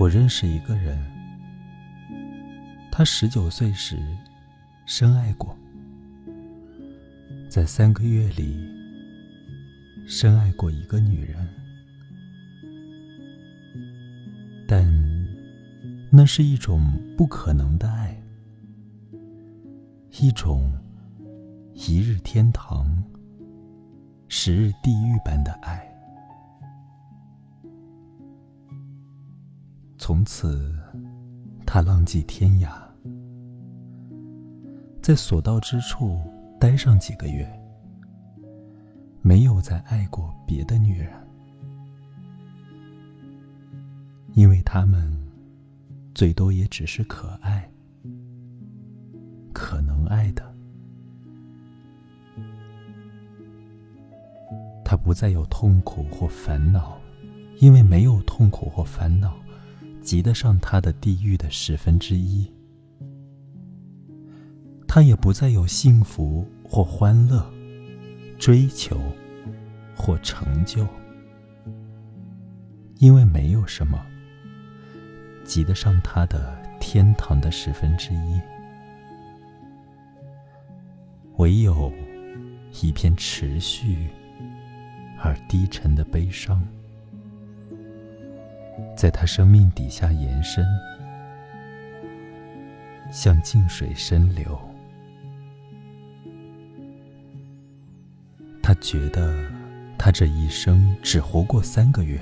我认识一个人，他十九岁时深爱过，在三个月里深爱过一个女人，但那是一种不可能的爱，一种一日天堂、十日地狱般的爱。从此，他浪迹天涯，在所到之处待上几个月，没有再爱过别的女人，因为他们最多也只是可爱、可能爱的。他不再有痛苦或烦恼，因为没有痛苦或烦恼。及得上他的地狱的十分之一，他也不再有幸福或欢乐、追求或成就，因为没有什么及得上他的天堂的十分之一，唯有一片持续而低沉的悲伤。在他生命底下延伸，像静水深流。他觉得他这一生只活过三个月。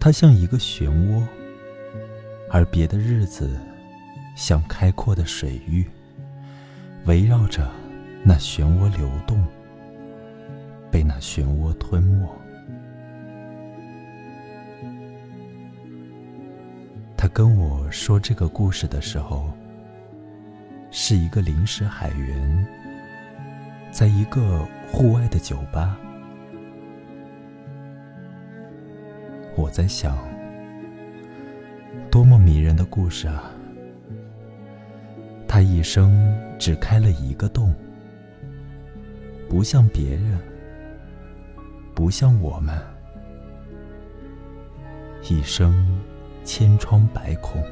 他像一个漩涡，而别的日子像开阔的水域，围绕着那漩涡流动，被那漩涡吞没。他跟我说这个故事的时候，是一个临时海员，在一个户外的酒吧。我在想，多么迷人的故事啊！他一生只开了一个洞，不像别人，不像我们，一生。千疮百孔。